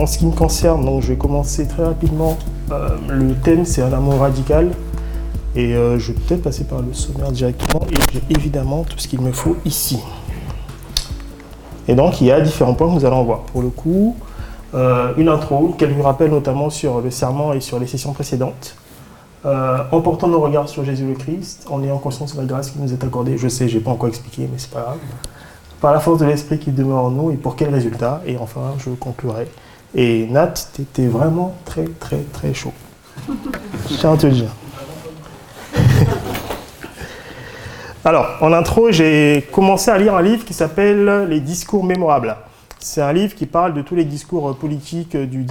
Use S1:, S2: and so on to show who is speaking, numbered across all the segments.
S1: en ce qui me concerne, donc je vais commencer très rapidement. Euh, le thème, c'est un amour radical. Et euh, je vais peut-être passer par le sommaire directement. Et j'ai évidemment tout ce qu'il me faut ici. Et donc, il y a différents points que nous allons voir. Pour le coup, euh, une intro, qu'elle nous rappelle notamment sur le serment et sur les sessions précédentes. en portant nos regards sur Jésus le Christ, en ayant conscience de la grâce qui nous est accordée. Je sais, je n'ai pas encore expliqué, mais c'est pas grave. Par la force de l'esprit qui demeure en nous et pour quel résultat? Et enfin, je conclurai et Nat, t'étais vraiment très, très, très chaud. Je tiens à te le dire. Alors, en intro, j'ai commencé à lire un livre qui s'appelle Les discours mémorables. C'est un livre qui parle de tous les discours politiques du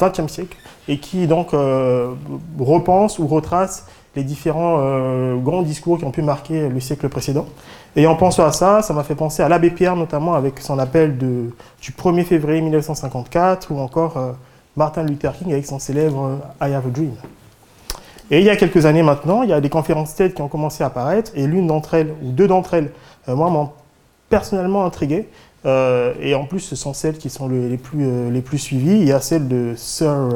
S1: XXe siècle et qui donc euh, repense ou retrace les différents euh, grands discours qui ont pu marquer le siècle précédent. Et en pensant à ça, ça m'a fait penser à l'abbé Pierre, notamment avec son appel du 1er février 1954, ou encore euh, Martin Luther King avec son célèbre euh, I Have a Dream. Et il y a quelques années maintenant, il y a des conférences TED qui ont commencé à apparaître, et l'une d'entre elles, ou deux d'entre elles, moi, m'ont personnellement intrigué. et en plus, ce sont celles qui sont les, plus, les plus suivies. Il y a celle de Sir,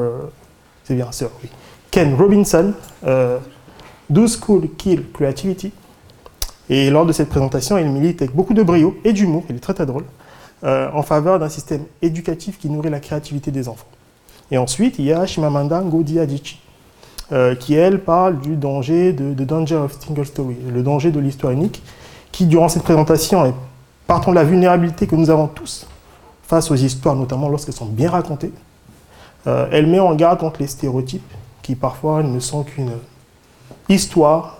S1: c'est bien Sir, oui, Ken Robinson, Do School Kill Creativity? Et lors de cette présentation, il milite avec beaucoup de brio et d'humour, il est très très drôle, euh, en faveur d'un système éducatif qui nourrit la créativité des enfants. Et ensuite, il y a Shimamanda Ngozi Adichie, euh, qui elle parle du danger de, de, Danger of Single Story, le danger de l'histoire unique, qui durant cette présentation, et partant de la vulnérabilité que nous avons tous face aux histoires, notamment lorsqu'elles sont bien racontées, euh, elle met en garde contre les stéréotypes qui parfois ne sont qu'une histoire,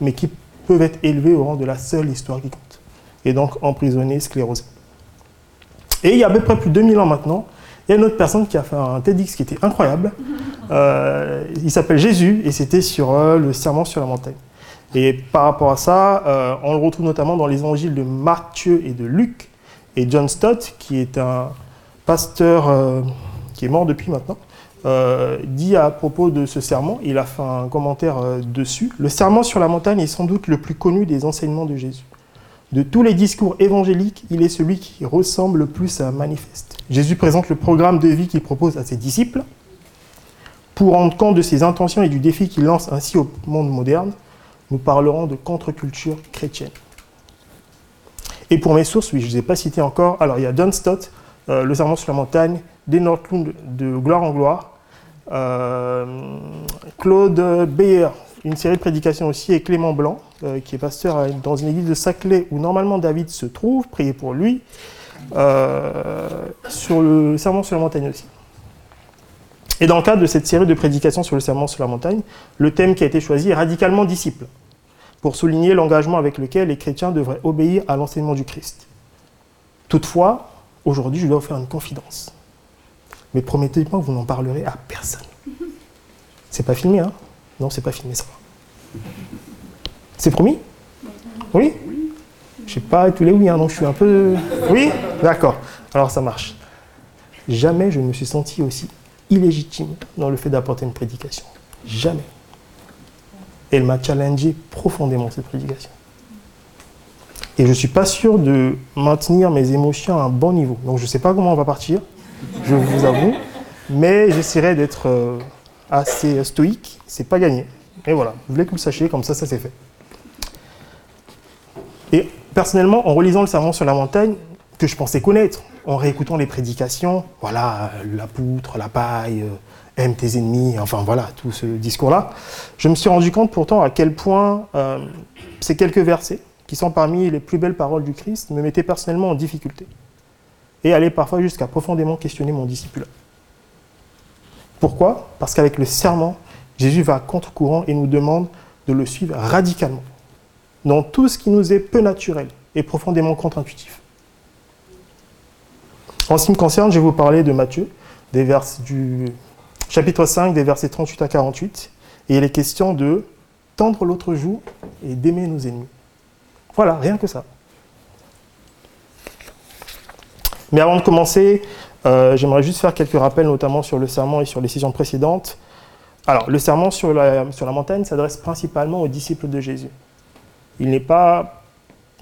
S1: mais qui peuvent être élevés au rang de la seule histoire qui compte. Et donc emprisonnés, sclérosés. Et il y a à peu près plus de 2000 ans maintenant, il y a une autre personne qui a fait un TEDx qui était incroyable. Euh, il s'appelle Jésus et c'était sur euh, le serment sur la montagne. Et par rapport à ça, euh, on le retrouve notamment dans les évangiles de Matthieu et de Luc. Et John Stott, qui est un pasteur qui est mort depuis maintenant, euh, dit à propos de ce serment, il a fait un commentaire euh, dessus, le serment sur la montagne est sans doute le plus connu des enseignements de Jésus. De tous les discours évangéliques, il est celui qui ressemble le plus à un manifeste. Jésus présente le programme de vie qu'il propose à ses disciples. Pour rendre compte de ses intentions et du défi qu'il lance ainsi au monde moderne, nous parlerons de contre-culture chrétienne. Et pour mes sources, oui, je ne les ai pas citées encore. Alors, il y a John Stott, euh, Le serment sur la montagne, des Nordlund de Gloire en Gloire, Claude Beyer, une série de prédications aussi, et Clément Blanc, euh, qui est pasteur dans une église de Saclay où normalement David se trouve, priez pour lui, euh, sur le serment sur la montagne aussi. Et dans le cadre de cette série de prédications sur le serment sur la montagne, le thème qui a été choisi est radicalement disciple, pour souligner l'engagement avec lequel les chrétiens devraient obéir à l'enseignement du Christ. Toutefois, aujourd'hui, je dois vous faire une confidence. Mais promettez-moi que vous n'en parlerez à personne. C'est pas filmé, hein Non, c'est pas filmé, ça C'est promis? Oui? Je sais pas tous les oui, hein, donc je suis un peu. Oui? D'accord. Alors ça marche. Jamais je ne me suis senti aussi illégitime dans le fait d'apporter une prédication. Jamais. Elle m'a challengé profondément cette prédication. Et je ne suis pas sûr de maintenir mes émotions à un bon niveau. Donc je ne sais pas comment on va partir je vous avoue. Mais j'essaierai d'être euh, assez stoïque. C'est pas gagné. Et voilà, je voulais que vous le sachiez, comme ça, ça s'est fait. Et personnellement, en relisant le serment sur la montagne, que je pensais connaître, en réécoutant les prédications, voilà, la poutre, la paille, euh, aime tes ennemis, enfin voilà, tout ce discours-là, je me suis rendu compte pourtant à quel point euh, ces quelques versets, qui sont parmi les plus belles paroles du Christ, me mettaient personnellement en difficulté et aller parfois jusqu'à profondément questionner mon disciple. Pourquoi? Parce qu'avec le serment, Jésus va contre-courant et nous demande de le suivre radicalement, dans tout ce qui nous est peu naturel et profondément contre-intuitif. En ce qui me concerne, je vais vous parler de Matthieu, des du chapitre 5, des versets 38 à 48, et il est question de tendre l'autre joue et d'aimer nos ennemis. Voilà, rien que ça. Mais avant de commencer, euh, j'aimerais juste faire quelques rappels, notamment sur le serment et sur les sessions précédentes. Alors, le serment sur la, sur la montagne s'adresse principalement aux disciples de Jésus. Il n'est pas,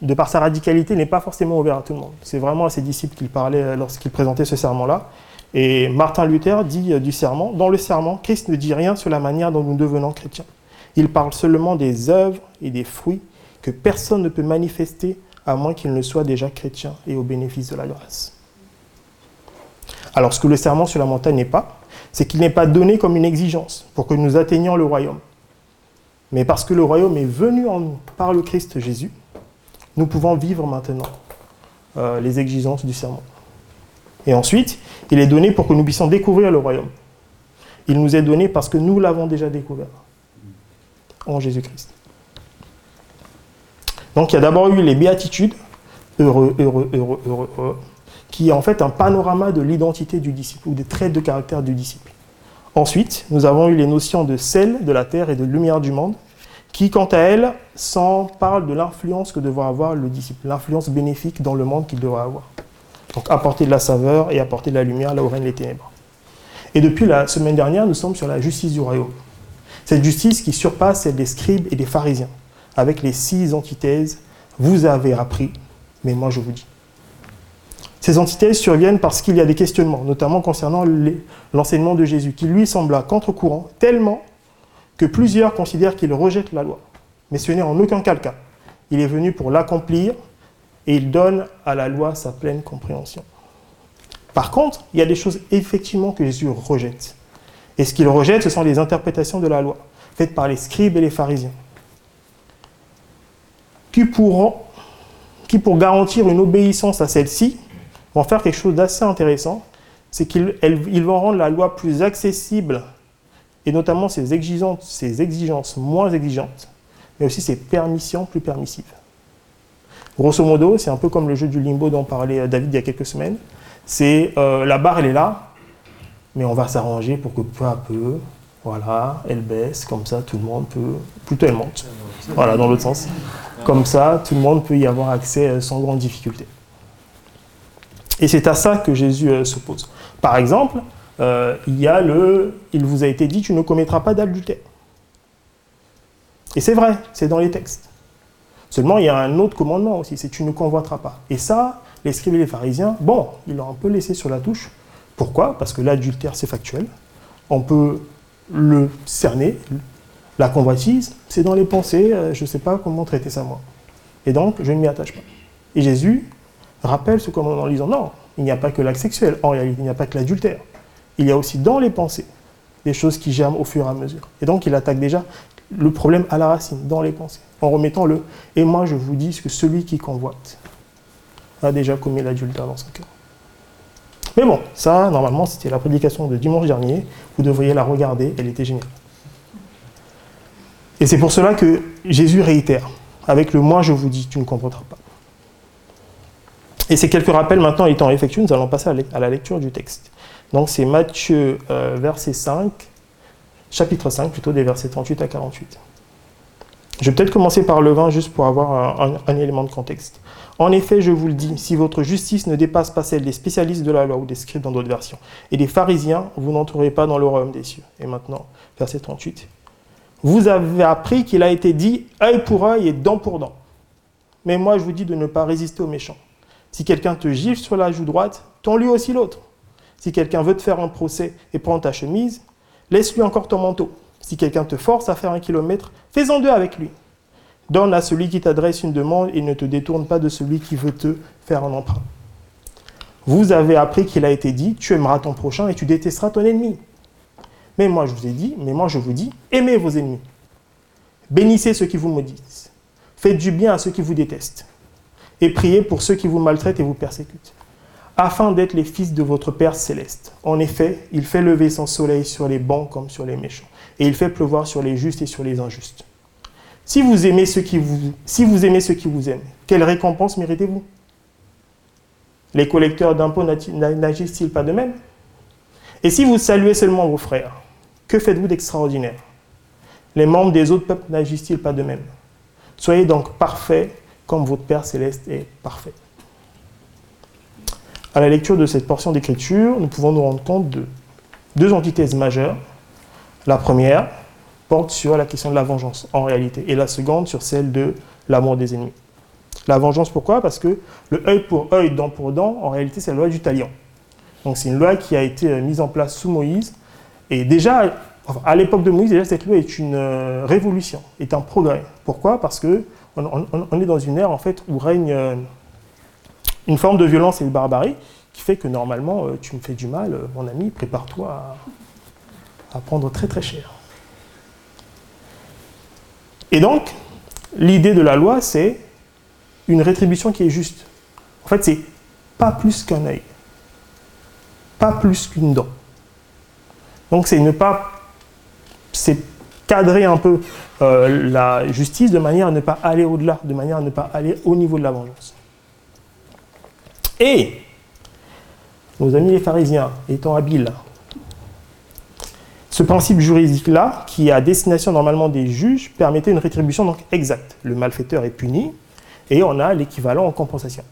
S1: de par sa radicalité, n'est pas forcément ouvert à tout le monde. C'est vraiment à ses disciples qu'il parlait lorsqu'il présentait ce serment-là. Et Martin Luther dit euh, du serment, dans le serment, Christ ne dit rien sur la manière dont nous devenons chrétiens. Il parle seulement des œuvres et des fruits que personne ne peut manifester à moins qu'il ne soit déjà chrétien et au bénéfice de la grâce. Alors ce que le serment sur la montagne n'est pas, c'est qu'il n'est pas donné comme une exigence pour que nous atteignions le royaume. Mais parce que le royaume est venu en nous par le Christ Jésus, nous pouvons vivre maintenant euh, les exigences du serment. Et ensuite, il est donné pour que nous puissions découvrir le royaume. Il nous est donné parce que nous l'avons déjà découvert en Jésus-Christ. Donc il y a d'abord eu les béatitudes, heureux, heureux, heureux, heureux, heureux, qui est en fait un panorama de l'identité du disciple ou des traits de caractère du disciple. Ensuite, nous avons eu les notions de sel de la terre et de lumière du monde, qui, quant à elles, parlent de l'influence que devra avoir le disciple, l'influence bénéfique dans le monde qu'il devra avoir. Donc apporter de la saveur et apporter de la lumière là où règnent les ténèbres. Et depuis la semaine dernière, nous sommes sur la justice du royaume. Cette justice qui surpasse celle des scribes et des pharisiens, avec les six antithèses, vous avez appris, mais moi je vous dis. Ces antithèses surviennent parce qu'il y a des questionnements, notamment concernant l'enseignement de Jésus, qui lui sembla contre-courant tellement que plusieurs considèrent qu'il rejette la loi. Mais ce n'est en aucun cas le cas. Il est venu pour l'accomplir et il donne à la loi sa pleine compréhension. Par contre, il y a des choses effectivement que Jésus rejette. Et ce qu'il rejette, ce sont les interprétations de la loi, faites par les scribes et les pharisiens, qui, pourront, qui pour garantir une obéissance à celle-ci, vont faire quelque chose d'assez intéressant, c'est qu'ils vont rendre la loi plus accessible, et notamment ses exigences, moins exigeantes, mais aussi ses permissions plus permissives. Grosso modo, c'est un peu comme le jeu du limbo dont parlait euh, David il y a quelques semaines. C'est euh, la barre, elle est là, mais on va s'arranger pour que peu à peu, voilà, elle baisse, comme ça tout le monde peut, plutôt elle monte, voilà, dans l'autre sens. Comme ça, tout le monde peut y avoir accès euh, sans grande difficulté. Et c'est à ça que Jésus euh, s'oppose. Par exemple, euh, il y a le, il vous a été dit, tu ne commettras pas d'adultère. Et c'est vrai, c'est dans les textes. Seulement, il y a un autre commandement aussi, c'est tu ne convoiteras pas. Et ça, les scribes et les pharisiens, bon, ils l'ont un peu laissé sur la touche, pourquoi? Parce que l'adultère, c'est factuel. On peut le cerner. La convoitise, c'est dans les pensées, euh, je ne sais pas comment traiter ça moi. Et donc, je ne m'y attache pas. Et Jésus rappelle ce commandement en disant non, il n'y a pas que l'acte sexuel, en réalité, il n'y a pas que l'adultère. Il y a aussi dans les pensées des choses qui germent au fur et à mesure. Et donc, il attaque déjà le problème à la racine, dans les pensées, en remettant le et moi je vous dis que celui qui convoite a déjà commis l'adultère dans son cœur. Mais bon, ça, normalement, c'était la prédication de dimanche dernier. Vous devriez la regarder, elle était géniale. Et c'est pour cela que Jésus réitère, avec le moi je vous dis, tu ne comprendras pas. Et ces quelques rappels maintenant étant effectués, nous allons passer à la lecture du texte. Donc c'est Matthieu euh, verset 5, chapitre 5 plutôt, des versets 38 à 48. Je vais peut-être commencer par le 20 juste pour avoir un élément de contexte. En effet, je vous le dis, si votre justice ne dépasse pas celle des spécialistes de la loi ou des scribes dans d'autres versions, et des pharisiens, vous n'entrerez pas dans le royaume des cieux. Et maintenant, verset 38. Vous avez appris qu'il a été dit œil pour œil et dent pour dent. Mais moi, je vous dis de ne pas résister aux méchants. Si quelqu'un te gifle sur la joue droite, tends-lui aussi l'autre. Si quelqu'un veut te faire un procès et prend ta chemise, laisse-lui encore ton manteau. Si quelqu'un te force à faire un kilomètre, fais-en deux avec lui. Donne à celui qui t'adresse une demande et ne te détourne pas de celui qui veut te faire un emprunt. Vous avez appris qu'il a été dit, tu aimeras ton prochain et tu détesteras ton ennemi. Mais moi je vous ai dit, mais moi je vous dis, aimez vos ennemis. Bénissez ceux qui vous maudissent. Faites du bien à ceux qui vous détestent. Et priez pour ceux qui vous maltraitent et vous persécutent. Afin d'être les fils de votre Père céleste. En effet, il fait lever son soleil sur les bons comme sur les méchants. Et il fait pleuvoir sur les justes et sur les injustes. Si vous aimez ceux qui vous, aiment, quelle récompense méritez-vous? Les collecteurs d'impôts n'agissent-ils pas de même? Et si vous saluez seulement vos frères, que faites-vous d'extraordinaire? Les membres des autres peuples n'agissent-ils pas de même? Soyez donc parfaits comme votre Père céleste est parfait. À la lecture de cette portion d'écriture, nous pouvons nous rendre compte de deux antithèses majeures. La première, porte sur la question de la vengeance, en réalité, et la seconde sur celle de l'amour des ennemis. La vengeance, pourquoi? Parce que le œil pour œil, dent pour dent, en réalité, c'est la loi du talion. Donc c'est une loi qui a été euh, mise en place sous Moïse. Et déjà, à l'époque de Moïse, déjà, cette loi est une euh, révolution, est un progrès. Pourquoi? Parce que on, est dans une ère en fait où règne une forme de violence et de barbarie qui fait que normalement, tu me fais du mal, mon ami, prépare-toi à prendre très très cher. Et donc, l'idée de la loi, c'est une rétribution qui est juste. En fait, c'est pas plus qu'un œil, pas plus qu'une dent. Donc, c'est ne pas. C'est cadrer un peu euh, la justice de manière à ne pas aller au-delà, de manière à ne pas aller au niveau de la vengeance. Et nos amis les pharisiens, étant habiles, ce principe juridique-là, qui est à destination normalement des juges, permettait une rétribution donc exacte. Le malfaiteur est puni et on a l'équivalent en compensation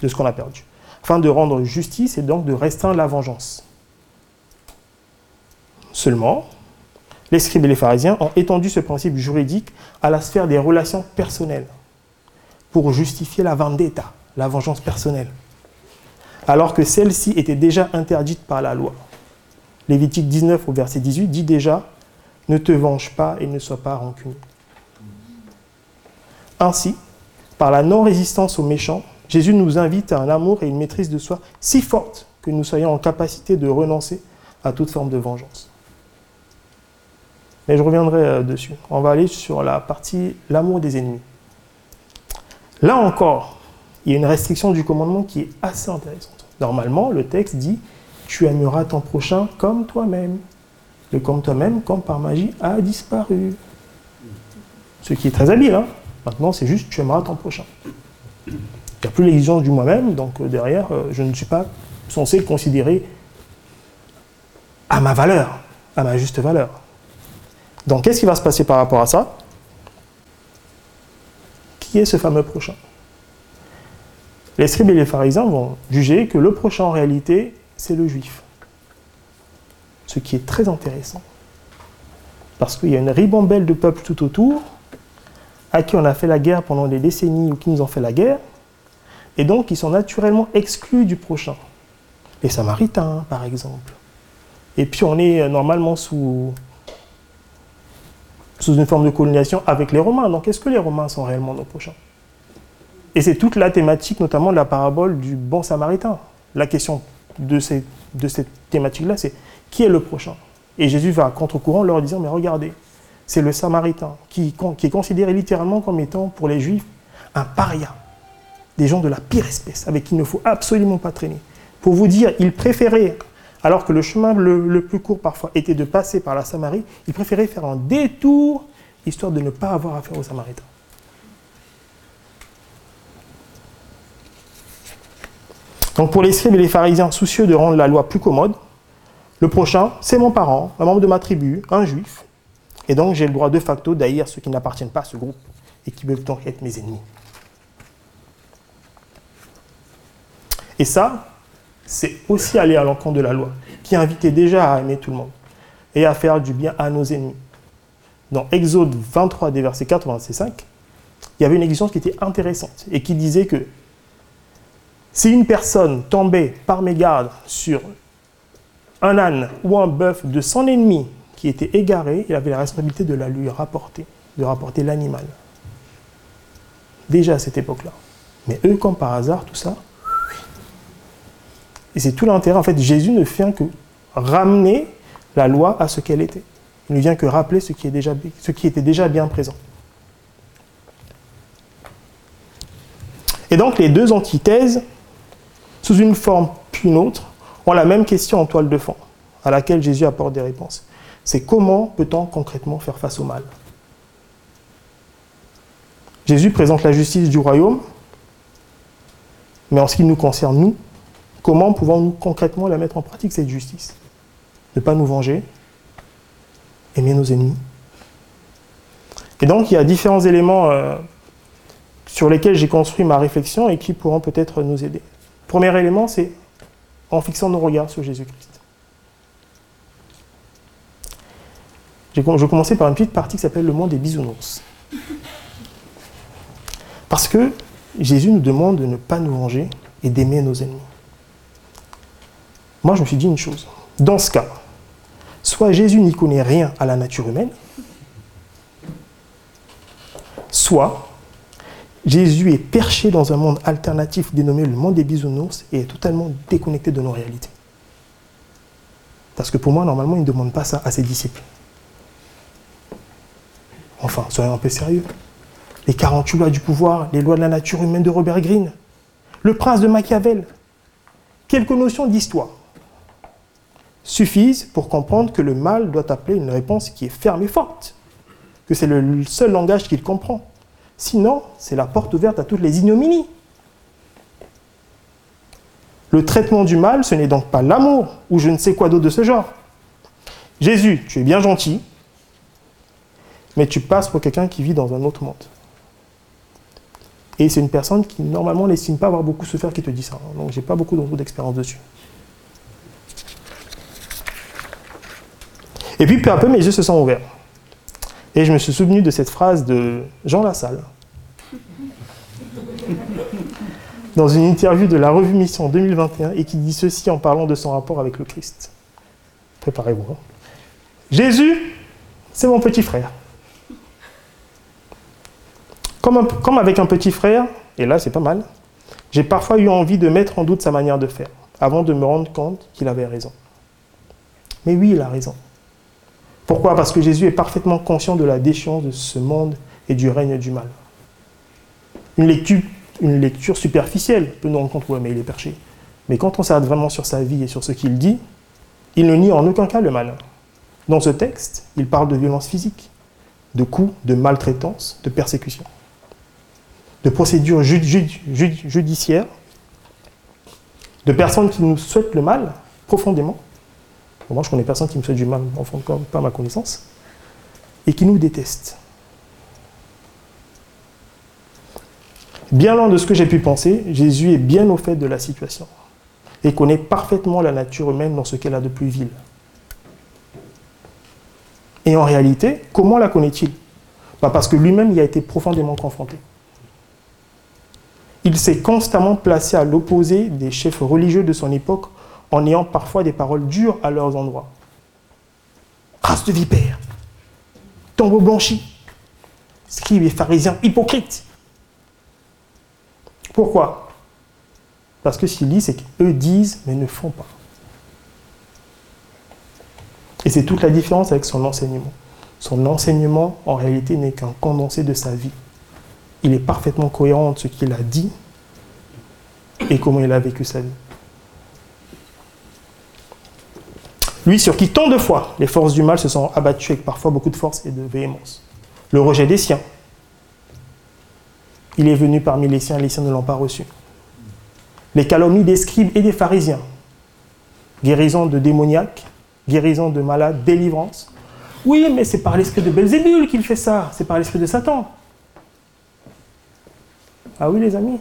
S1: de ce qu'on a perdu. Afin de rendre justice et donc de restreindre la vengeance. Seulement, les scribes et les pharisiens ont étendu ce principe juridique à la sphère des relations personnelles pour justifier la vendetta, la vengeance personnelle, alors que celle-ci était déjà interdite par la loi. Lévitique 19 au verset 18 dit déjà Ne te venge pas et ne sois pas rancunier. Ainsi, par la non-résistance aux méchants, Jésus nous invite à un amour et une maîtrise de soi si forte que nous soyons en capacité de renoncer à toute forme de vengeance. Mais je reviendrai euh, dessus. On va aller sur la partie l'amour des ennemis. Là encore, il y a une restriction du commandement qui est assez intéressante. Normalement, le texte dit tu aimeras ton prochain comme toi-même. Le comme toi-même, comme par magie, a disparu. Ce qui est très habile. Hein. Maintenant, c'est juste tu aimeras ton prochain. Il n'y a plus l'exigence du moi-même, donc euh, derrière, euh, je ne suis pas censé considérer à ma valeur, à ma juste valeur. Donc, qu'est-ce qui va se passer par rapport à ça? Qui est ce fameux prochain? Les scribes et les pharisiens vont juger que le prochain, en réalité, c'est le juif. Ce qui est très intéressant. Parce qu'il y a une ribambelle de peuples tout autour, à qui on a fait la guerre pendant des décennies ou qui nous ont fait la guerre, et donc ils sont naturellement exclus du prochain. Les Samaritains, par exemple. Et puis on est normalement sous, sous une forme de colonisation avec les Romains. Donc est-ce que les Romains sont réellement nos prochains? Et c'est toute la thématique, notamment de la parabole du bon Samaritain. La question de, cette thématique-là, c'est qui est le prochain? Et Jésus va à contre-courant leur disant, mais regardez, c'est le Samaritain qui, qui est considéré littéralement comme étant pour les Juifs un paria, des gens de la pire espèce, avec qui il ne faut absolument pas traîner. Pour vous dire, il préférait, alors que le chemin le, plus court parfois était de passer par la Samarie, il préférait faire un détour, histoire de ne pas avoir affaire aux Samaritains. Donc pour les scribes et les pharisiens soucieux de rendre la loi plus commode, le prochain, c'est mon parent, un membre de ma tribu, un juif. Et donc j'ai le droit de facto d'haïr ceux qui n'appartiennent pas à ce groupe et qui peuvent donc être mes ennemis. Et ça, c'est aussi aller à l'encontre de la loi, qui invitait déjà à aimer tout le monde et à faire du bien à nos ennemis. Dans Exode 23, des versets 4 au 5, il y avait une exigence qui était intéressante et qui disait que si une personne tombait par mégarde sur un âne ou un bœuf de son ennemi qui était égaré, il avait la responsabilité de la lui rapporter, de rapporter l'animal. Déjà à cette époque-là. Mais eux, comme par hasard, tout ça. Et c'est tout l'intérêt. En fait, Jésus ne vient que ramener la loi à ce qu'elle était. Il ne vient que rappeler ce qui, est déjà, ce qui était déjà bien présent. Et donc, les deux antithèses sous une forme puis une autre, ont la même question en toile de fond, à laquelle Jésus apporte des réponses. C'est comment peut-on concrètement faire face au mal? Jésus présente la justice du royaume, mais en ce qui nous concerne, nous, comment pouvons-nous concrètement la mettre en pratique, cette justice? Ne pas nous venger, aimer nos ennemis. Et donc, il y a différents éléments euh, sur lesquels j'ai construit ma réflexion et qui pourront peut-être nous aider. Premier élément, c'est en fixant nos regards sur Jésus-Christ. Je vais commencer par une petite partie qui s'appelle le monde des bisounours. Parce que Jésus nous demande de ne pas nous venger et d'aimer nos ennemis. Moi, je me suis dit une chose. Dans ce cas, soit Jésus n'y connaît rien à la nature humaine, soit Jésus est perché dans un monde alternatif dénommé le monde des bisounours et est totalement déconnecté de nos réalités. Parce que pour moi, normalement, il ne demande pas ça à ses disciples. Enfin, soyons un peu sérieux. Les 48 lois du pouvoir, les lois de la nature humaine de Robert Greene, le prince de Machiavel, quelques notions d'histoire suffisent pour comprendre que le mal doit appeler une réponse qui est ferme et forte, que c'est le seul langage qu'il comprend. Sinon, c'est la porte ouverte à toutes les ignominies. Le traitement du mal, ce n'est donc pas l'amour ou je ne sais quoi d'autre de ce genre. Jésus, tu es bien gentil, mais tu passes pour quelqu'un qui vit dans un autre monde. Et c'est une personne qui, normalement, n'estime pas avoir beaucoup souffert qui te dit ça. Donc, j'ai pas beaucoup d'expérience dessus. Et puis, peu à peu, mes yeux se sont ouverts. Et je me suis souvenu de cette phrase de Jean Lassalle, dans une interview de la revue Mission 2021, et qui dit ceci en parlant de son rapport avec le Christ. Préparez-vous. Hein. Jésus, c'est mon petit frère. Comme, comme avec un petit frère, et là c'est pas mal, j'ai parfois eu envie de mettre en doute sa manière de faire, avant de me rendre compte qu'il avait raison. Mais oui, il a raison. Pourquoi? Parce que Jésus est parfaitement conscient de la déchéance de ce monde et du règne du mal. Une lecture, superficielle peut nous rendre compte, mais il est perché. Mais quand on s'arrête vraiment sur sa vie et sur ce qu'il dit, il ne nie en aucun cas le mal. Dans ce texte, il parle de violence physique, de coups, de maltraitance, de persécution, de procédures judiciaires, de personnes qui nous souhaitent le mal profondément, moi, je connais personne qui me fait du mal, en fond, pas ma connaissance, et qui nous déteste. Bien loin de ce que j'ai pu penser, Jésus est bien au fait de la situation et connaît parfaitement la nature humaine dans ce qu'elle a de plus vil. Et en réalité, comment la connaît-il? Bah, Parce que lui-même y a été profondément confronté. Il s'est constamment placé à l'opposé des chefs religieux de son époque en ayant parfois des paroles dures à leurs endroits. Race de vipères, tombeau blanchi, scribes et pharisiens hypocrites. Pourquoi? Parce que ce qu'il dit, c'est qu'eux disent mais ne font pas. Et c'est toute la différence avec son enseignement. Son enseignement, en réalité, n'est qu'un condensé de sa vie. Il est parfaitement cohérent entre ce qu'il a dit et comment il a vécu sa vie. Lui sur qui tant de fois les forces du mal se sont abattues avec parfois beaucoup de force et de véhémence. Le rejet des siens. Il est venu parmi les siens, les siens ne l'ont pas reçu. Les calomnies des scribes et des pharisiens. Guérison de démoniaques, guérison de malades, délivrance. Oui, mais c'est par l'esprit de Belzébul qu'il fait ça, c'est par l'esprit de Satan. Ah oui, les amis.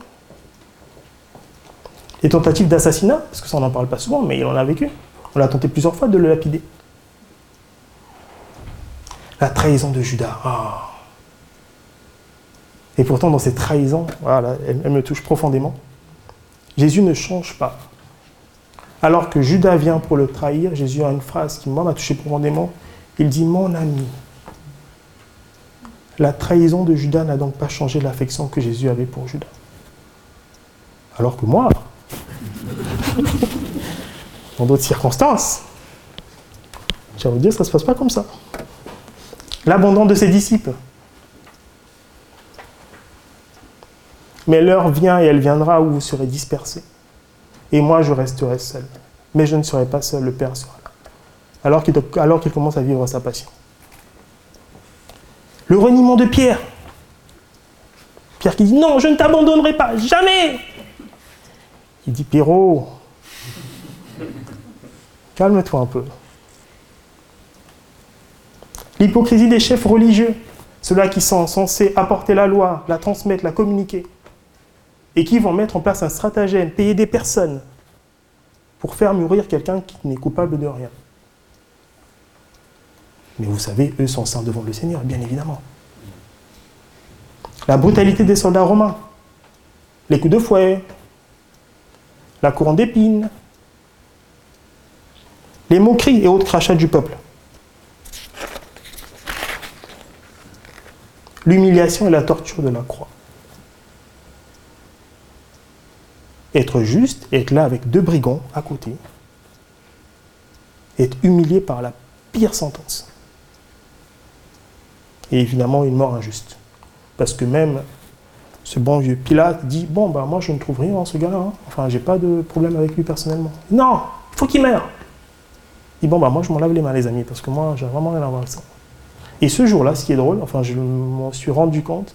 S1: Les tentatives d'assassinat, parce que ça n'en parle pas souvent, mais il en a vécu. On a tenté plusieurs fois de le lapider. La trahison de Judas. Ah. Et pourtant, dans cette trahison, voilà, elle, me touche profondément. Jésus ne change pas. Alors que Judas vient pour le trahir, Jésus a une phrase qui, m'a touché profondément. Il dit Mon ami. La trahison de Judas n'a donc pas changé l'affection que Jésus avait pour Judas. Alors que moi, dans d'autres circonstances, j'ai envie de dire, ça ne se passe pas comme ça. L'abandon de ses disciples. Mais l'heure vient et elle viendra où vous serez dispersés. Et moi, je resterai seul. Mais je ne serai pas seul, le Père sera là. Alors qu'il, commence à vivre sa passion. Le reniement de Pierre. Pierre qui dit Non, je ne t'abandonnerai pas, jamais Il dit Pierrot, Calme-toi un peu. L'hypocrisie des chefs religieux, ceux-là qui sont censés apporter la loi, la transmettre, la communiquer, et qui vont mettre en place un stratagème, payer des personnes pour faire mourir quelqu'un qui n'est coupable de rien. Mais vous savez, eux sont saints devant le Seigneur, bien évidemment. La brutalité des soldats romains, les coups de fouet, la couronne d'épines, les moqueries et autres crachats du peuple. L'humiliation et la torture de la croix. Être juste, être là avec deux brigands à côté, être humilié par la pire sentence. Et évidemment, une mort injuste. Parce que même ce bon vieux Pilate dit Bon, ben moi je ne trouve rien en ce gars-là. Hein. Enfin, j'ai pas de problème avec lui personnellement. Non, il faut qu'il meure. Dit Bon, ben moi je m'en lave les mains, les amis, parce que moi j'ai vraiment rien à voir avec ça. Et ce jour-là, ce qui est drôle, enfin, je m'en suis rendu compte,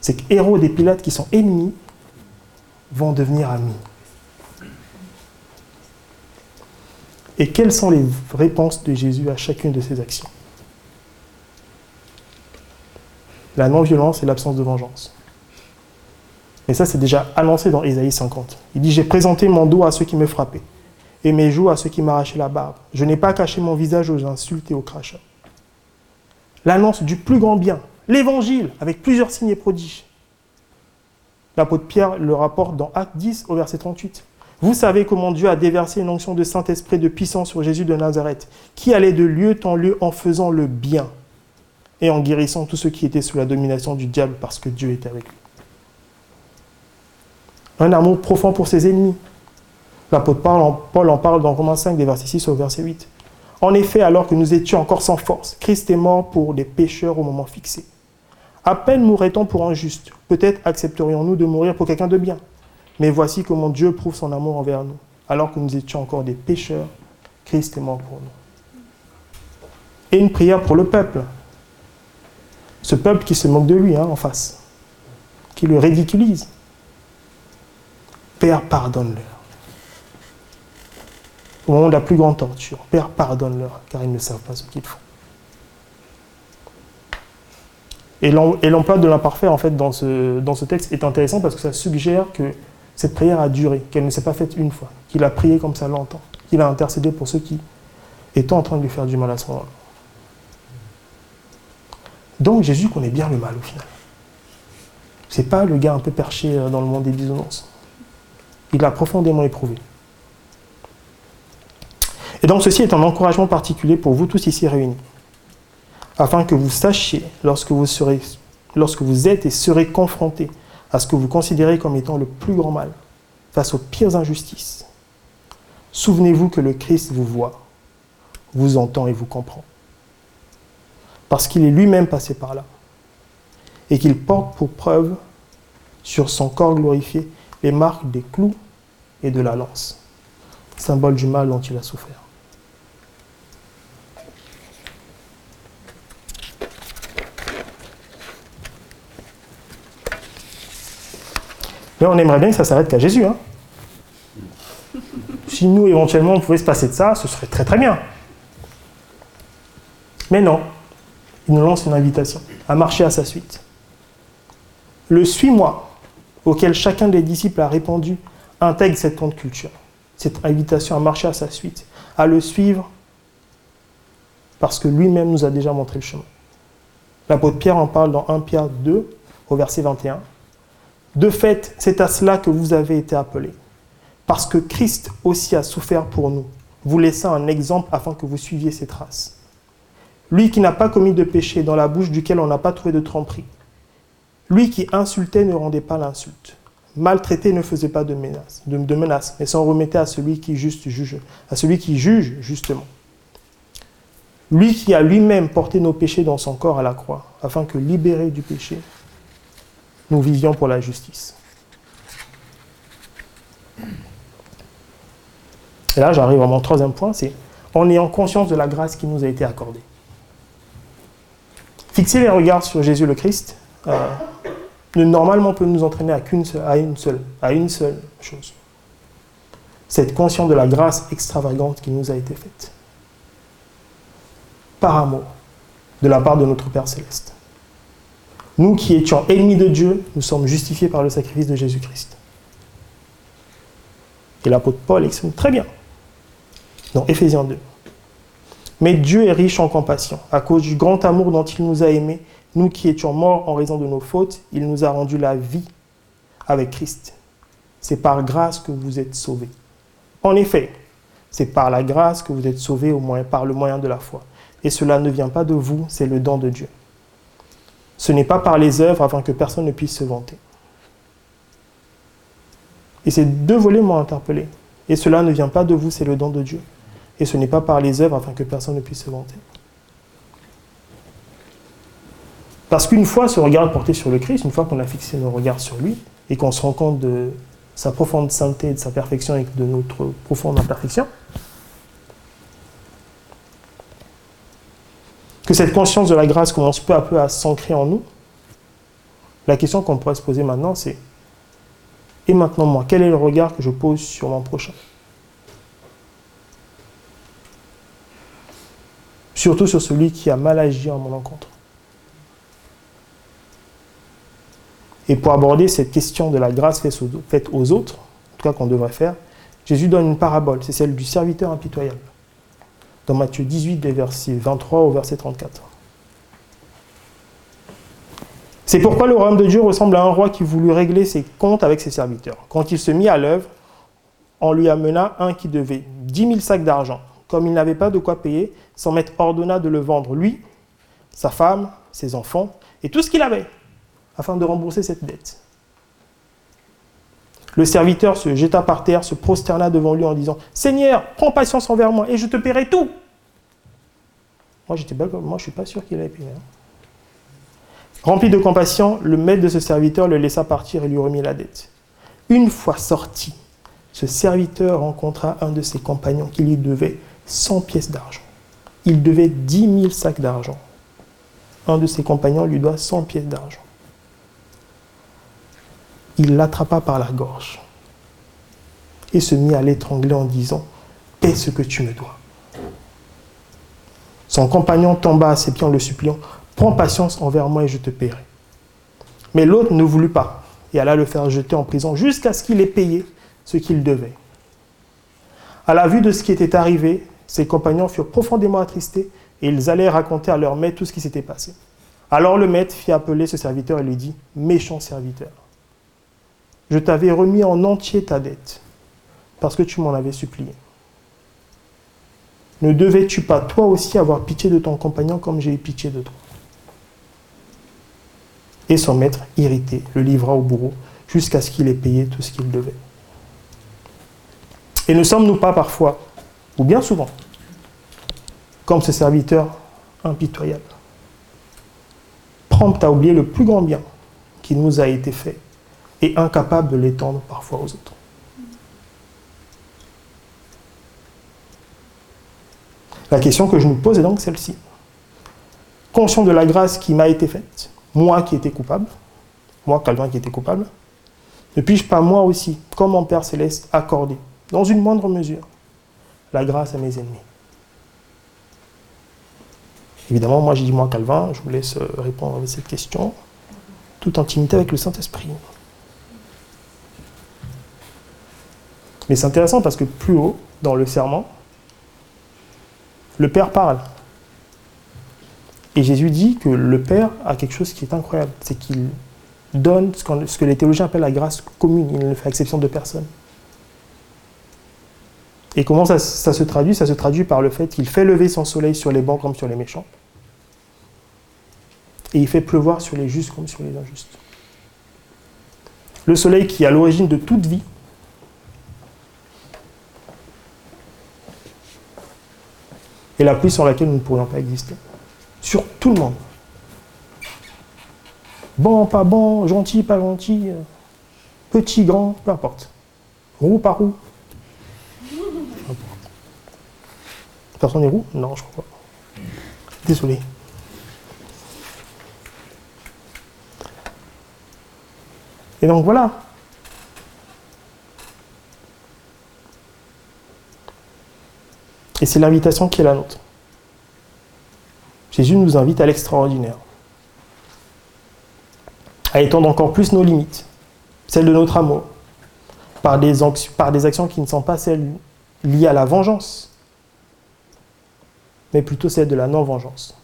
S1: c'est que héros des Pilates qui sont ennemis vont devenir amis. Et quelles sont les réponses de Jésus à chacune de ces actions? La non-violence et l'absence de vengeance. Et ça, c'est déjà annoncé dans Ésaïe 50. Il dit, j'ai présenté mon dos à ceux qui me frappaient, et mes joues à ceux qui m'arrachaient la barbe. Je n'ai pas caché mon visage aux insultes et aux crachats. L'annonce du plus grand bien, l'évangile, avec plusieurs signes et prodiges. L'apôtre Pierre le rapporte dans Acte 10 au verset 38. Vous savez comment Dieu a déversé une onction de Saint-Esprit de puissance sur Jésus de Nazareth, qui allait de lieu en lieu en faisant le bien et en guérissant tous ceux qui étaient sous la domination du diable parce que Dieu était avec lui. Un amour profond pour ses ennemis. L'apôtre Paul en parle dans Romains 5, des versets 6 au verset 8. En effet, alors que nous étions encore sans force, Christ est mort pour des pécheurs au moment fixé. À peine mourrait-on pour un juste. Peut-être accepterions-nous de mourir pour quelqu'un de bien. Mais voici comment Dieu prouve son amour envers nous. Alors que nous étions encore des pécheurs, Christ est mort pour nous. Et une prière pour le peuple. Ce peuple qui se moque de lui hein, en face, qui le ridiculise. Père, pardonne-leur. Au moment de la plus grande torture, Père, pardonne-leur, car ils ne savent pas ce qu'ils font. Et l'emploi de l'imparfait, en fait, dans ce, dans ce texte est intéressant parce que ça suggère que cette prière a duré, qu'elle ne s'est pas faite une fois, qu'il a prié comme ça longtemps, qu'il a intercédé pour ceux qui étaient en train de lui faire du mal à ce moment-là. Donc Jésus connaît bien le mal au final. C'est pas le gars un peu perché euh, dans le monde des bisounours. Il l'a profondément éprouvé. Et donc ceci est un encouragement particulier pour vous tous ici réunis, afin que vous sachiez, lorsque vous, serez, lorsque vous êtes et serez confrontés à ce que vous considérez comme étant le plus grand mal, face aux pires injustices. Souvenez-vous que le Christ vous voit, vous entend et vous comprend. Parce qu'il est lui-même passé par là. Et qu'il porte pour preuve sur son corps glorifié les marques des clous et de la lance, symbole du mal dont il a souffert. Mais on aimerait bien que ça s'arrête qu'à Jésus. Hein. Si nous, éventuellement, on pouvait se passer de ça, ce serait très très bien. Mais non, il nous lance une invitation à marcher à sa suite. Le suis-moi, auquel chacun des disciples a répondu, intègre cette compte culture, cette invitation à marcher à sa suite, à le suivre, parce que lui-même nous a déjà montré le chemin. L'apôtre Pierre en parle dans 1 Pierre 2, au verset 21. De fait, c'est à cela que vous avez été appelés, parce que Christ aussi a souffert pour nous, vous laissant un exemple afin que vous suiviez ses traces. Lui qui n'a pas commis de péché, dans la bouche duquel on n'a pas trouvé de tromperie. Lui qui insultait ne rendait pas l'insulte. Maltraité ne faisait pas de menaces, mais s'en remettait à celui qui juste juge, à celui qui juge justement. Lui qui a lui-même porté nos péchés dans son corps à la croix, afin que libérés du péché, nous vivions pour la justice. Et là, j'arrive à mon troisième point, c'est en ayant conscience de la grâce qui nous a été accordée. Fixer les regards sur Jésus le Christ, euh, normalement peut nous entraîner à, à, une seule, à une seule chose. C'est être conscient de la grâce extravagante qui nous a été faite. Par amour, de la part de notre Père céleste. Nous qui étions ennemis de Dieu, nous sommes justifiés par le sacrifice de Jésus-Christ. Et l'apôtre Paul exprime très bien dans Éphésiens 2. Mais Dieu est riche en compassion. À cause du grand amour dont il nous a aimés, nous qui étions morts en raison de nos fautes, il nous a rendu la vie avec Christ. C'est par grâce que vous êtes sauvés. En effet, C'est par la grâce que vous êtes sauvés au moyen, par le moyen de la foi. Et cela ne vient pas de vous, c'est le don de Dieu. Ce n'est pas par les œuvres afin que personne ne puisse se vanter. Et ces deux volets m'ont interpellé. Et cela ne vient pas de vous, c'est le don de Dieu. Et ce n'est pas par les œuvres afin que personne ne puisse se vanter. Parce qu'une fois ce regard porté sur le Christ, une fois qu'on a fixé nos regards sur lui, et qu'on se rend compte de sa profonde sainteté, de sa perfection et de notre profonde imperfection, que cette conscience de la grâce commence peu à peu à s'ancrer en nous, la question qu'on pourrait se poser maintenant, c'est et maintenant moi, quel est le regard que je pose sur mon prochain? Surtout sur celui qui a mal agi en mon encontre. Et pour aborder cette question de la grâce faite aux autres, en tout cas qu'on devrait faire, Jésus donne une parabole, c'est celle du serviteur impitoyable dans Matthieu 18, des versets 23 au verset 34. C'est pourquoi le royaume de Dieu ressemble à un roi qui voulut régler ses comptes avec ses serviteurs. Quand il se mit à l'œuvre, on lui amena un qui devait 10 000 sacs d'argent. Comme il n'avait pas de quoi payer, son maître ordonna de le vendre, lui, sa femme, ses enfants et tout ce qu'il avait, afin de rembourser cette dette. Le serviteur se jeta par terre, se prosterna devant lui en disant Seigneur, prends patience envers moi et je te paierai tout. Moi, j'étais moi, je ne suis pas sûr qu'il ait payé. Hein. Rempli de compassion, le maître de ce serviteur le laissa partir et lui remit la dette. Une fois sorti, ce serviteur rencontra un de ses compagnons qui lui devait 100 pièces d'argent. Il devait 10 000 sacs d'argent. Un de ses compagnons lui doit 100 pièces d'argent il l'attrapa par la gorge et se mit à l'étrangler en disant Paie ce que tu me dois. Son compagnon tomba à ses pieds en le suppliant Prends patience envers moi et je te paierai. Mais l'autre ne voulut pas et alla le faire jeter en prison jusqu'à ce qu'il ait payé ce qu'il devait. À la vue de ce qui était arrivé, ses compagnons furent profondément attristés et ils allaient raconter à leur maître tout ce qui s'était passé. Alors le maître fit appeler ce serviteur et lui dit Méchant serviteur je t'avais remis en entier ta dette, parce que tu m'en avais supplié. Ne devais-tu pas toi aussi avoir pitié de ton compagnon comme j'ai eu pitié de toi? Et son maître, irrité, le livra au bourreau jusqu'à ce qu'il ait payé tout ce qu'il devait. Et ne sommes-nous pas parfois, ou bien souvent, comme ce serviteur impitoyable, prompt à oublier le plus grand bien qui nous a été fait et incapable de l'étendre parfois aux autres. La question que je nous pose est donc celle-ci. Conscient de la grâce qui m'a été faite, moi qui étais coupable, moi Calvin qui était coupable, ne puis-je pas moi aussi, comme mon Père céleste, accorder, dans une moindre mesure, la grâce à mes ennemis? Évidemment, moi j'ai dit moi Calvin, je vous laisse répondre à cette question, toute intimité avec le Saint-Esprit. Mais c'est intéressant parce que plus haut, dans le serment, le Père parle. Et Jésus dit que le Père a quelque chose qui est incroyable, c'est qu'il donne ce, que les théologiens appellent la grâce commune, il ne fait exception de personne. Et comment ça, ça se traduit? Ça se traduit par le fait qu'il fait lever son soleil sur les bons comme sur les méchants. Et il fait pleuvoir sur les justes comme sur les injustes. Le soleil qui est à l'origine de toute vie, et la pluie sur laquelle nous ne pourrions pas exister. Sur tout le monde. Bon, pas bon, gentil, pas gentil, euh, petit, grand, peu importe. Roux, pas roux. Personne n'est roux? Non, je crois pas. Désolé. Et donc voilà, Et c'est l'invitation qui est la nôtre. Jésus nous invite à l'extraordinaire, à étendre encore plus nos limites, celles de notre amour, par des, par des actions qui ne sont pas celles liées à la vengeance, mais plutôt celles de la non-vengeance,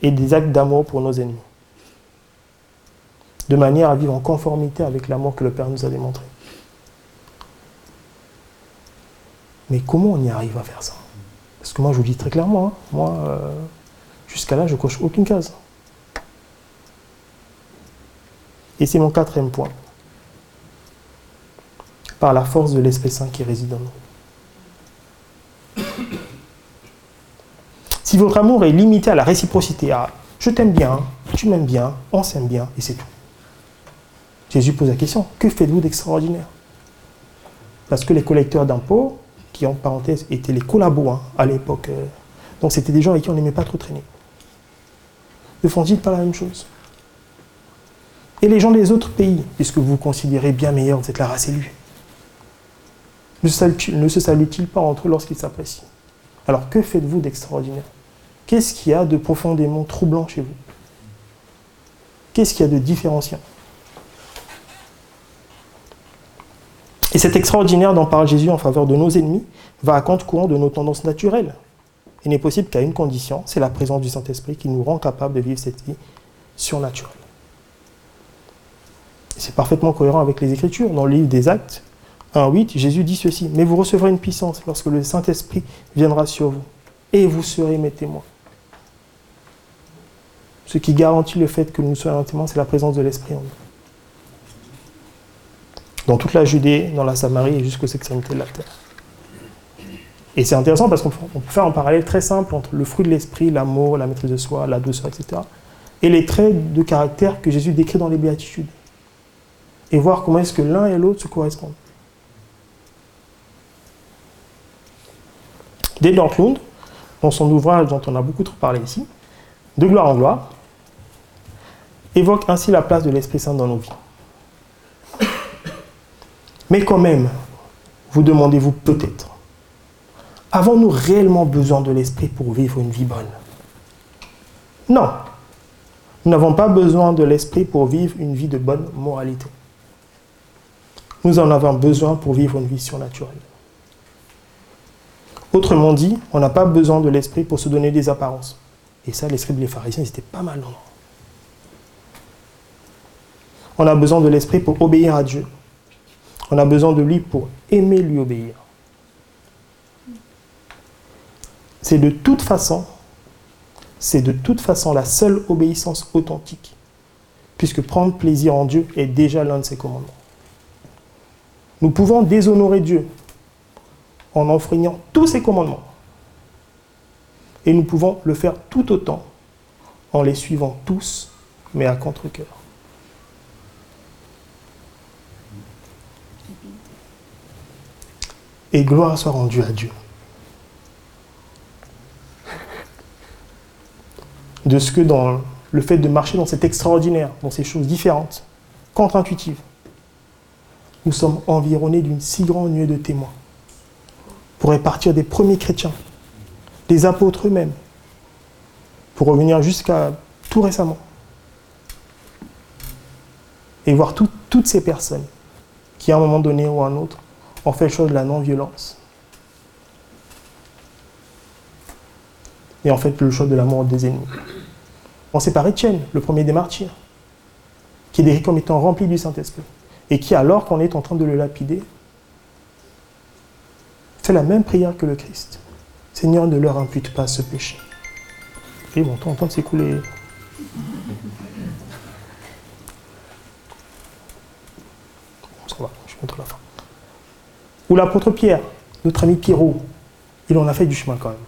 S1: et des actes d'amour pour nos ennemis, de manière à vivre en conformité avec l'amour que le Père nous a démontré. Mais comment on y arrive à faire ça? Parce que moi, je vous dis très clairement, hein, moi, euh, jusqu'à là, je coche aucune case. Et c'est mon quatrième point. Par la force de l'Esprit Saint qui réside en nous. Si votre amour est limité à la réciprocité, à je t'aime bien, tu m'aimes bien, on s'aime bien, et c'est tout. Jésus pose la question, que faites-vous d'extraordinaire? Parce que les collecteurs d'impôts, qui en parenthèse étaient les collabos hein, à l'époque, euh, donc c'était des gens avec qui on n'aimait pas trop traîner, ne font-ils pas la même chose. Et les gens des autres pays, puisque vous vous considérez bien meilleurs, vous êtes la race élue, ne se saluent-ils pas entre eux lorsqu'ils s'apprécient? Alors que faites-vous d'extraordinaire? Qu'est-ce qu'il y a de profondément troublant chez vous? Qu'est-ce qu'il y a de différenciant? Et cet extraordinaire dont parle Jésus en faveur de nos ennemis va à compte courant de nos tendances naturelles. Il n'est possible qu'à une condition, c'est la présence du Saint-Esprit qui nous rend capables de vivre cette vie surnaturelle. C'est parfaitement cohérent avec les Écritures. Dans le livre des Actes 1.8, Jésus dit ceci, Mais vous recevrez une puissance lorsque le Saint-Esprit viendra sur vous, et vous serez mes témoins. Ce qui garantit le fait que nous soyons témoins, c'est la présence de l'Esprit en nous dans toute la Judée, dans la Samarie et jusqu'aux extrémités de la terre. Et c'est intéressant parce qu'on peut faire un parallèle très simple entre le fruit de l'esprit, l'amour, la maîtrise de soi, la douceur, etc., et les traits de caractère que Jésus décrit dans les béatitudes. Et voir comment est-ce que l'un et l'autre se correspondent. Dale Lund, dans son ouvrage dont on a beaucoup trop parlé ici, De gloire en gloire, évoque ainsi la place de l'Esprit Saint dans nos vies. Mais quand même, vous demandez-vous peut-être, avons-nous réellement besoin de l'Esprit pour vivre une vie bonne? Non. Nous n'avons pas besoin de l'Esprit pour vivre une vie de bonne moralité. Nous en avons besoin pour vivre une vie surnaturelle. Autrement dit, on n'a pas besoin de l'Esprit pour se donner des apparences. Et ça, l'Esprit des pharisiens, c'était pas mal. On a besoin de l'Esprit pour obéir à Dieu. On a besoin de lui pour aimer lui obéir. C'est de toute façon, c'est de toute façon la seule obéissance authentique, puisque prendre plaisir en Dieu est déjà l'un de ses commandements. Nous pouvons déshonorer Dieu en enfreignant tous ses commandements. Et nous pouvons le faire tout autant en les suivant tous, mais à contre-coeur. Et gloire soit rendue à Dieu. De ce que dans le fait de marcher dans cet extraordinaire, dans ces choses différentes, contre-intuitives, nous sommes environnés d'une si grande nuée de témoins. Pourrait partir des premiers chrétiens, des apôtres eux-mêmes, pour revenir jusqu'à tout récemment, et voir toutes ces personnes qui, à un moment donné ou à un autre, on fait le choix de la non-violence. Et en fait le choix de la mort des ennemis. On par Étienne, le premier des martyrs, qui est décrit comme étant rempli du Saint-Esprit, et qui, alors qu'on est en train de le lapider, fait la même prière que le Christ. Seigneur, ne leur impute pas ce péché. Et bon, on entend s'écouler. ça va, je montre la fin. Ou l'apôtre Pierre, notre ami Pierrot, il en a fait du chemin quand même.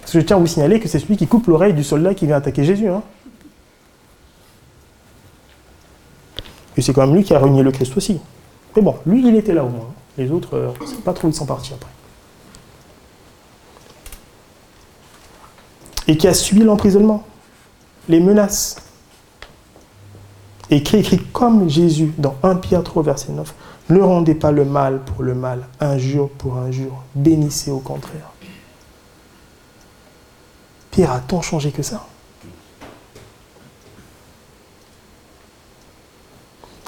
S1: Parce que je tiens à vous signaler que c'est celui qui coupe l'oreille du soldat qui vient attaquer Jésus. Hein. Et c'est quand même lui qui a renié le Christ aussi. Mais bon, lui, il était là au moins. Les autres, euh, sait pas trop ils sont partis après. Et qui a subi l'emprisonnement, les menaces. Écrit, écrit comme Jésus dans 1 Pierre 3, verset 9. Ne rendez pas le mal pour le mal, injure pour injure, bénissez au contraire. Pierre a tant changé que ça?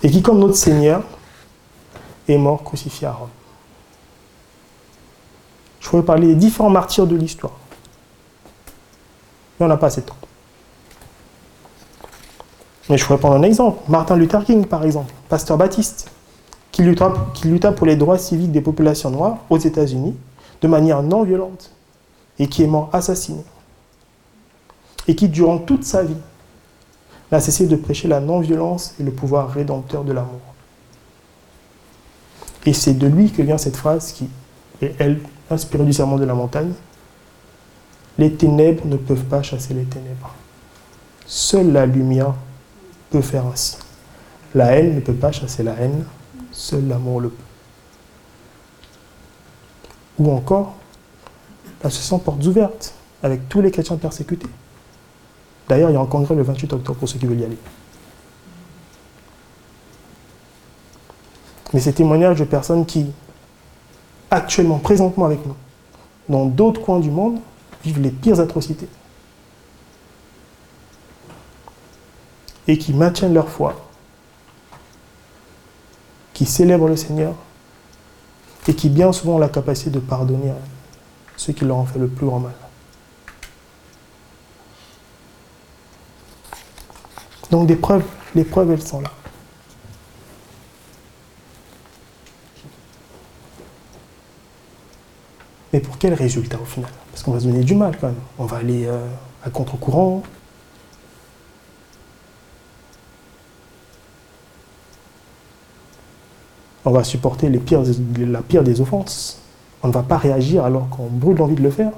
S1: Et qui, comme notre Seigneur, est mort crucifié à Rome. Je pourrais parler des différents martyrs de l'histoire. Mais on n'a pas assez de temps. Mais je pourrais prendre un exemple. Martin Luther King, par exemple. Pasteur Baptiste qui lutta, pour les droits civiques des populations noires aux États-Unis de manière non violente et qui est mort assassiné et qui, durant toute sa vie, n'a cessé de prêcher la non-violence et le pouvoir rédempteur de l'amour. Et c'est de lui que vient cette phrase qui est, elle, inspirée du serment de la montagne. Les ténèbres ne peuvent pas chasser les ténèbres. Seule la lumière peut faire ainsi. La haine ne peut pas chasser la haine, seul l'amour le peut. Ou encore, l'association Portes Ouvertes, avec tous les chrétiens persécutés. D'ailleurs, il y a un congrès le 28 octobre pour ceux qui veulent y aller. Mais ces témoignages de personnes qui, actuellement, présentement avec nous, dans d'autres coins du monde, vivent les pires atrocités. Et qui maintiennent leur foi, qui célèbrent le Seigneur, et qui bien souvent ont la capacité de pardonner ceux qui leur ont fait le plus grand mal. Donc preuves, les preuves, elles sont là. Mais pour quel résultat au final? Parce qu'on va se donner du mal quand même. On va aller euh, à contre-courant. On va supporter la pire des offenses. On ne va pas réagir alors qu'on brûle l'envie de le faire.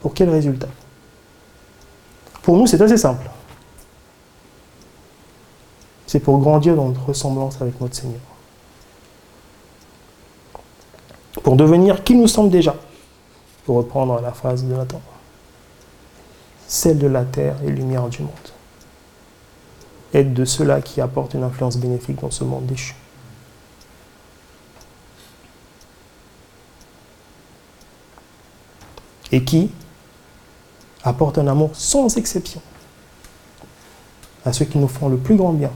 S1: Pour quel résultat? Pour nous, c'est assez simple. C'est pour grandir dans notre ressemblance avec notre Seigneur. Pour devenir qui nous sommes déjà, pour reprendre la phrase de Nathan. Celle de la terre et lumière du monde. Être de ceux-là qui apportent une influence bénéfique dans ce monde déchu. Et qui apporte un amour sans exception à ceux qui nous font le plus grand bien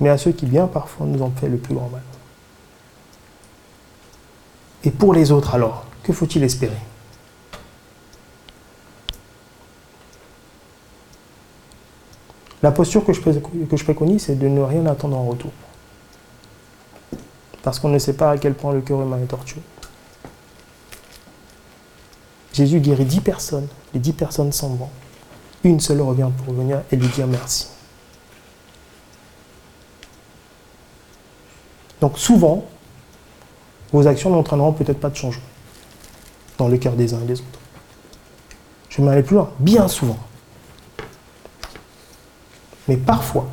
S1: mais à ceux qui bien parfois nous ont fait le plus grand mal. Et pour les autres alors, que faut-il espérer? La posture que je, préconise, c'est de ne rien attendre en retour. Parce qu'on ne sait pas à quel point le cœur humain est tortueux. Jésus guérit dix personnes, les dix personnes s'en vont. Une seule revient pour venir et lui dire merci. Donc souvent, vos actions n'entraîneront peut-être pas de changement dans le cœur des uns et des autres. Je vais m'aller plus loin. Bien souvent. Mais parfois,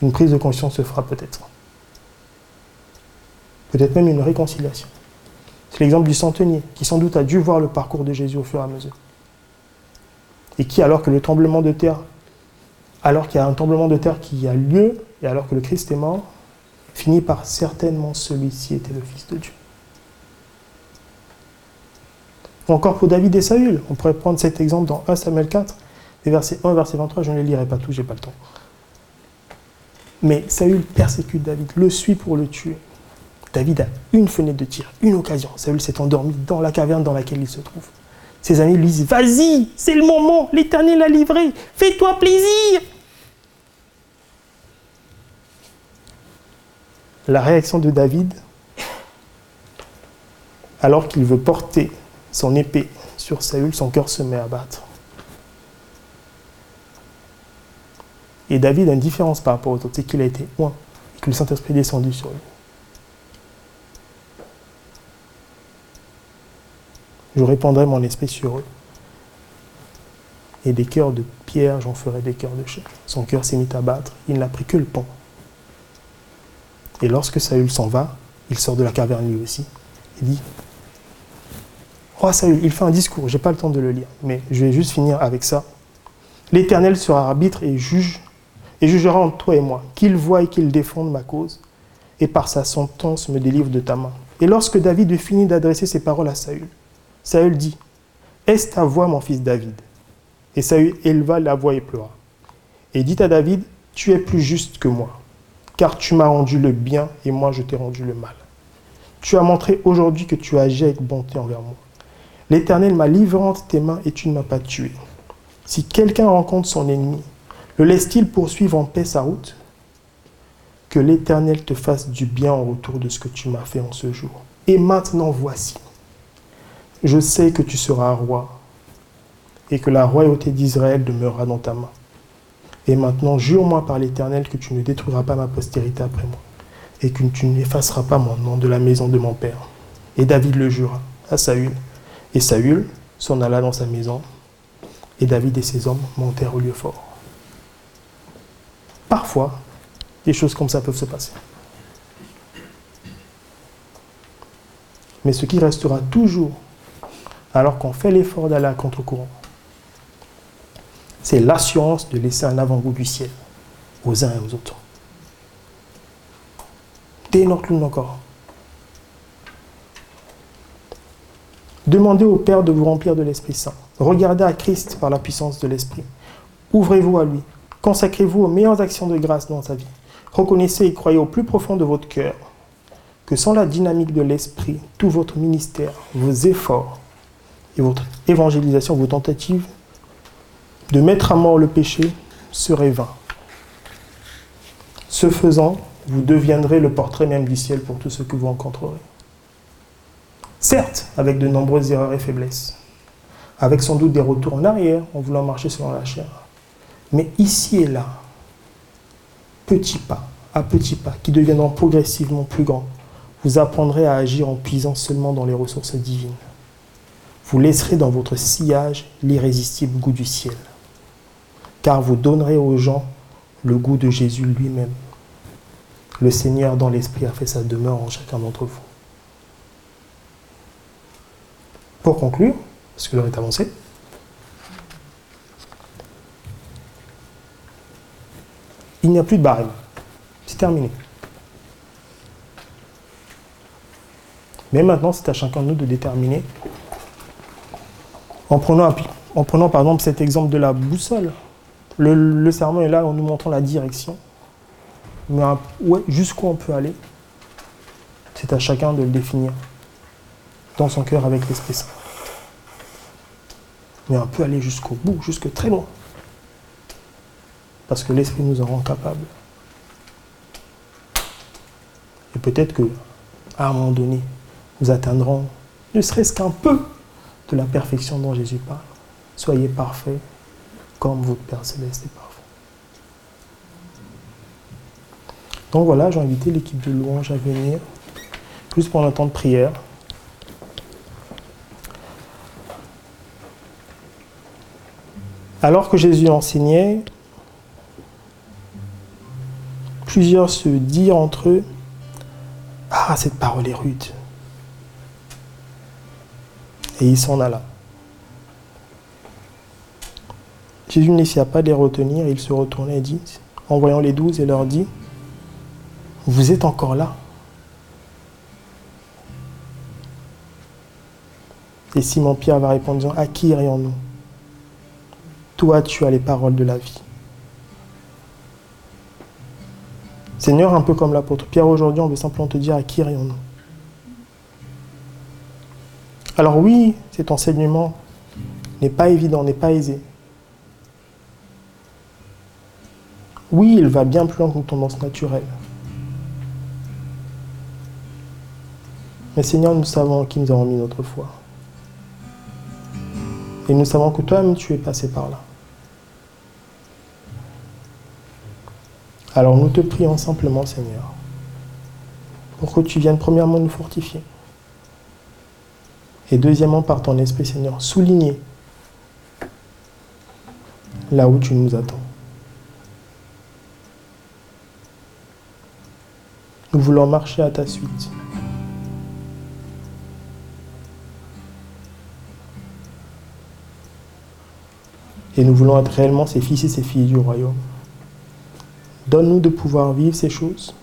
S1: une prise de conscience se fera peut-être. Peut-être même une réconciliation. C'est l'exemple du centenier, qui sans doute a dû voir le parcours de Jésus au fur et à mesure. Et qui, alors que le tremblement de terre, alors qu'il y a un tremblement de terre qui a lieu, et alors que le Christ est mort, finit par certainement celui-ci était le Fils de Dieu. Ou encore pour David et Saül, on pourrait prendre cet exemple dans 1 Samuel 4, les versets 1 et verset 23, je ne les lirai pas tous, j'ai pas le temps. Mais Saül persécute David, le suit pour le tuer. David a une fenêtre de tir, une occasion. Saül s'est endormi dans la caverne dans laquelle il se trouve. Ses amis lui disent Vas-y, c'est le moment, l'Éternel a livré, fais-toi plaisir la réaction de David, alors qu'il veut porter son épée sur Saül, son cœur se met à battre. Et David a une différence par rapport aux autres, c'est qu'il a été loin et que le Saint-Esprit est descendu sur lui. Je répandrai mon esprit sur eux. Et des cœurs de pierre, j'en ferai des cœurs de chair. Son cœur s'est mis à battre, il n'a pris que le pont. Et lorsque Saül s'en va, il sort de la caverne lui aussi. Il dit Roi Saül, il fait un discours, je n'ai pas le temps de le lire, mais je vais juste finir avec ça. L'Éternel sera arbitre et juge, et jugera entre toi et moi, qu'il voie et qu'il défende ma cause, et par sa sentence me délivre de ta main. Et lorsque David eut fini d'adresser ces paroles à Saül, Saül dit Est-ce ta voix, mon fils David? Et Saül éleva la voix et pleura. Et dit à David Tu es plus juste que moi car tu m'as rendu le bien et moi je t'ai rendu le mal. Tu as montré aujourd'hui que tu agis avec bonté envers moi. L'Éternel m'a livré entre tes mains et tu ne m'as pas tué. Si quelqu'un rencontre son ennemi, le laisse-t-il poursuivre en paix sa route? Que l'Éternel te fasse du bien en retour de ce que tu m'as fait en ce jour. Et maintenant voici, je sais que tu seras roi et que la royauté d'Israël demeurera dans ta main. Et maintenant, jure-moi par l'Éternel que tu ne détruiras pas ma postérité après moi et que tu n'effaceras pas mon nom de la maison de mon père. Et David le jura à Saül. Et Saül s'en alla dans sa maison. Et David et ses hommes montèrent au lieu fort. Parfois, des choses comme ça peuvent se passer. Mais ce qui restera toujours, alors qu'on fait l'effort d'aller à contre-courant, c'est l'assurance de laisser un avant-goût du ciel aux uns et aux autres. Dès notre encore. Demandez au Père de vous remplir de l'Esprit Saint. Regardez à Christ par la puissance de l'Esprit. Ouvrez-vous à lui. Consacrez-vous aux meilleures actions de grâce dans sa vie. Reconnaissez et croyez au plus profond de votre cœur que sans la dynamique de l'Esprit, tout votre ministère, vos efforts et votre évangélisation, vos tentatives de mettre à mort le péché seraient vains. Ce faisant, vous deviendrez le portrait même du ciel pour tout ce que vous rencontrerez. Certes, avec de nombreuses erreurs et faiblesses, avec sans doute des retours en arrière en voulant marcher selon la chair. Mais ici et là, petits pas à petits pas, qui deviendront progressivement plus grands, vous apprendrez à agir en puisant seulement dans les ressources divines. Vous laisserez dans votre sillage l'irrésistible goût du ciel, car vous donnerez aux gens le goût de Jésus lui-même. Le Seigneur dans l'Esprit a fait sa demeure en chacun d'entre vous. Pour conclure, parce que l'heure est avancée, il n'y a plus de barème. C'est terminé. Mais maintenant, c'est à chacun de nous de déterminer, en prenant, en prenant par exemple cet exemple de la boussole. Le, serment est là en nous montrant la direction. Mais jusqu'où on peut aller, c'est à chacun de le définir dans son cœur avec l'Esprit Saint. Mais on peut aller jusqu'au bout, jusque très loin. Parce que l'Esprit nous en rend capables. Et peut-être que, à un moment donné, nous atteindrons ne serait-ce qu'un peu de la perfection dont Jésus parle. Soyez parfaits comme votre Père céleste est parfait. Donc voilà, j'ai invité l'équipe de louange à venir, juste pour un temps de prière. Alors que Jésus enseignait, plusieurs se dirent entre eux, Ah, cette parole est rude. Et il s'en alla. Jésus n'essaya pas de les retenir, il se retournait et dit, en voyant les douze, et leur dit, Vous êtes encore là Et Simon-Pierre va répondre, À qui irions-nous? Toi, tu as les paroles de la vie. Seigneur, un peu comme l'apôtre Pierre aujourd'hui, on veut simplement te dire à qui irions-nous? Alors oui, cet enseignement n'est pas évident, n'est pas aisé. Oui, il va bien plus loin que nos tendances naturelles. Mais Seigneur, nous savons qui nous avons mis notre foi. Et nous savons que toi-même, tu es passé par là. Alors nous te prions simplement, Seigneur, pour que tu viennes premièrement nous fortifier. Et deuxièmement, par ton esprit, Seigneur, souligner là où tu nous attends. Nous voulons marcher à ta suite. Et nous voulons être réellement ces fils et ces filles du royaume. Donne-nous de pouvoir vivre ces choses.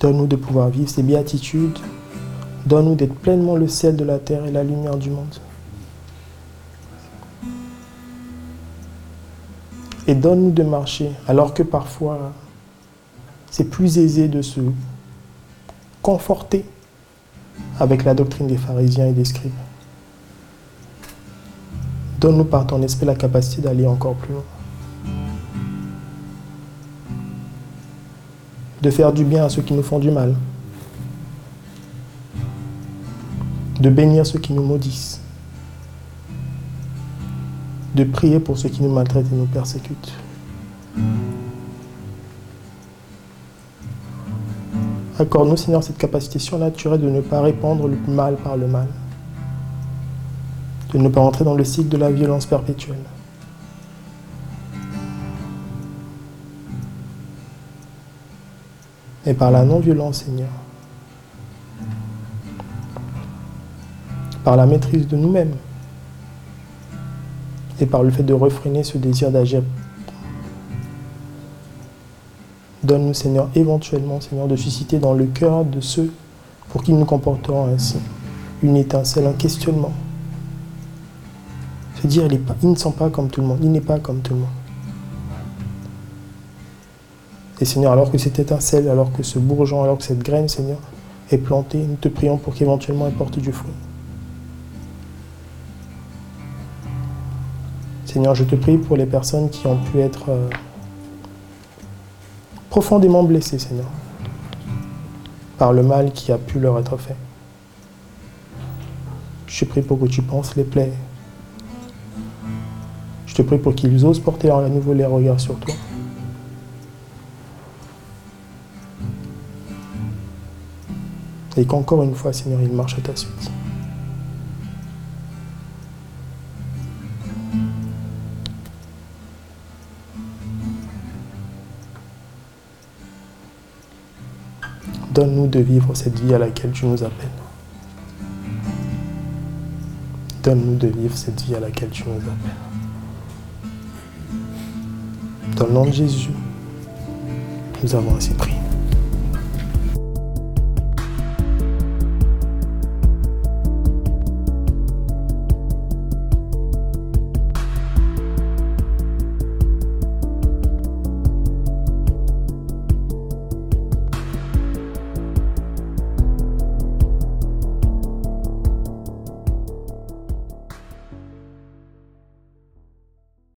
S1: Donne-nous de pouvoir vivre ces béatitudes. Donne-nous d'être pleinement le sel de la terre et la lumière du monde. Et donne-nous de marcher, alors que parfois c'est plus aisé de se conforter avec la doctrine des pharisiens et des scribes. Donne-nous par ton esprit la capacité d'aller encore plus loin. de faire du bien à ceux qui nous font du mal, de bénir ceux qui nous maudissent, de prier pour ceux qui nous maltraitent et nous persécutent. Accorde-nous, Seigneur, cette capacité surnaturelle de ne pas répandre le mal par le mal, de ne pas entrer dans le cycle de la violence perpétuelle. Et par la non-violence, Seigneur, par la maîtrise de nous-mêmes et par le fait de refréner ce désir d'agir Donne-nous, Seigneur, éventuellement, Seigneur, de susciter dans le cœur de ceux pour qui nous comporterons ainsi une étincelle, un questionnement. Se dire, il, pas, ne sont pas comme tout le monde, il n'est pas comme tout le monde. Et Seigneur, alors que cette étincelle, alors que ce bourgeon, alors que cette graine, Seigneur, est plantée, nous te prions pour qu'éventuellement elle porte du fruit. Seigneur, je te prie pour les personnes qui ont pu être... Euh, profondément blessés, Seigneur, par le mal qui a pu leur être fait. Je te prie pour que tu penses les plaies. Je te prie pour qu'ils osent porter à nouveau les regards sur toi. Et qu'encore une fois, Seigneur, ils marchent à ta suite. Donne-nous de vivre cette vie à laquelle tu nous appelles. Donne-nous de vivre cette vie à laquelle tu nous appelles. Dans le nom de Jésus, nous avons ainsi prié.